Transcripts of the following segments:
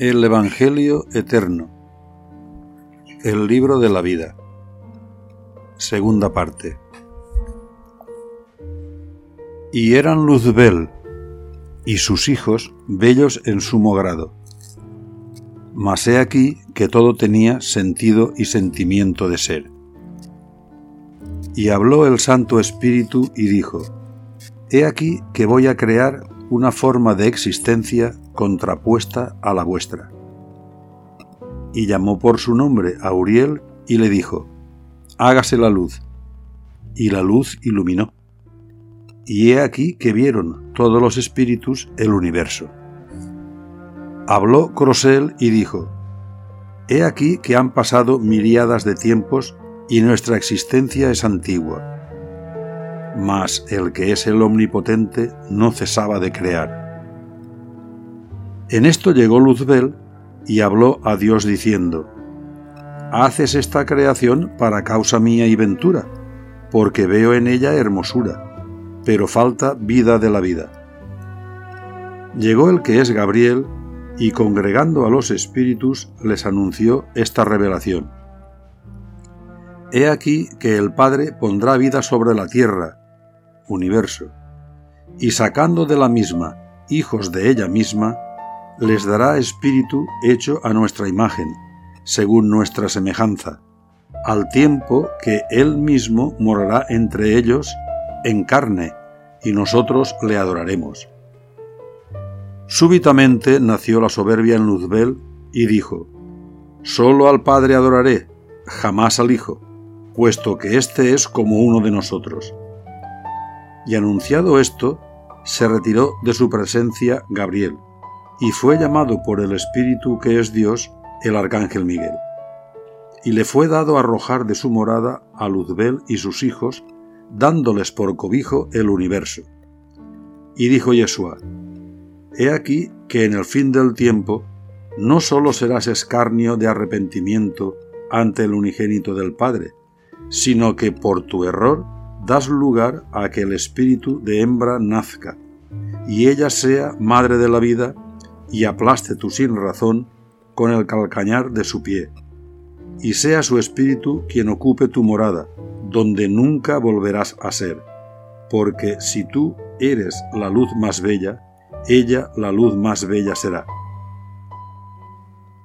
El Evangelio Eterno. El libro de la vida. Segunda parte. Y eran Luzbel y sus hijos bellos en sumo grado. Mas he aquí que todo tenía sentido y sentimiento de ser. Y habló el Santo Espíritu y dijo, He aquí que voy a crear una forma de existencia contrapuesta a la vuestra. Y llamó por su nombre a Uriel y le dijo, Hágase la luz. Y la luz iluminó. Y he aquí que vieron todos los espíritus el universo. Habló Crosel y dijo, He aquí que han pasado miriadas de tiempos y nuestra existencia es antigua mas el que es el omnipotente no cesaba de crear. En esto llegó Luzbel y habló a Dios diciendo, Haces esta creación para causa mía y ventura, porque veo en ella hermosura, pero falta vida de la vida. Llegó el que es Gabriel, y congregando a los espíritus les anunció esta revelación. He aquí que el Padre pondrá vida sobre la tierra, universo, y sacando de la misma hijos de ella misma, les dará espíritu hecho a nuestra imagen, según nuestra semejanza, al tiempo que Él mismo morará entre ellos en carne, y nosotros le adoraremos. Súbitamente nació la soberbia en Luzbel y dijo, Solo al Padre adoraré, jamás al Hijo, puesto que éste es como uno de nosotros. Y anunciado esto, se retiró de su presencia Gabriel, y fue llamado por el Espíritu que es Dios el Arcángel Miguel. Y le fue dado arrojar de su morada a Luzbel y sus hijos, dándoles por cobijo el universo. Y dijo Yeshua, He aquí que en el fin del tiempo no sólo serás escarnio de arrepentimiento ante el unigénito del Padre, sino que por tu error das lugar a que el espíritu de hembra nazca, y ella sea madre de la vida, y aplaste tu sin razón con el calcañar de su pie, y sea su espíritu quien ocupe tu morada, donde nunca volverás a ser, porque si tú eres la luz más bella, ella la luz más bella será.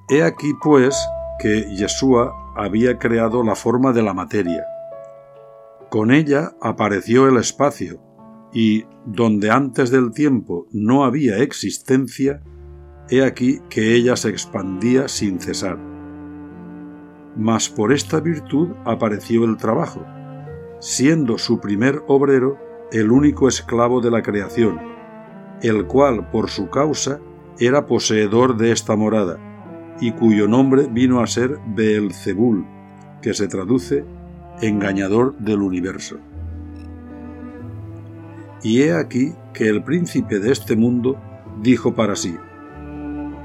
He aquí pues que Yeshua había creado la forma de la materia, con ella apareció el espacio, y donde antes del tiempo no había existencia, he aquí que ella se expandía sin cesar. Mas por esta virtud apareció el trabajo, siendo su primer obrero el único esclavo de la creación, el cual por su causa era poseedor de esta morada, y cuyo nombre vino a ser Beelzebul, que se traduce engañador del universo. Y he aquí que el príncipe de este mundo dijo para sí,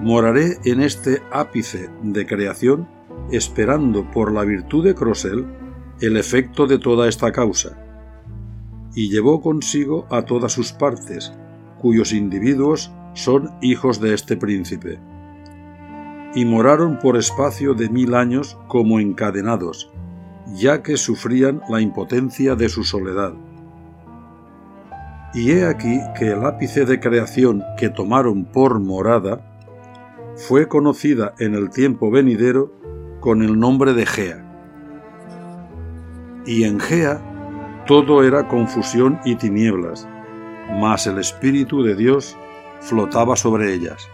Moraré en este ápice de creación esperando por la virtud de Crosel el efecto de toda esta causa. Y llevó consigo a todas sus partes, cuyos individuos son hijos de este príncipe. Y moraron por espacio de mil años como encadenados, ya que sufrían la impotencia de su soledad. Y he aquí que el ápice de creación que tomaron por morada fue conocida en el tiempo venidero con el nombre de Gea. Y en Gea todo era confusión y tinieblas, mas el Espíritu de Dios flotaba sobre ellas.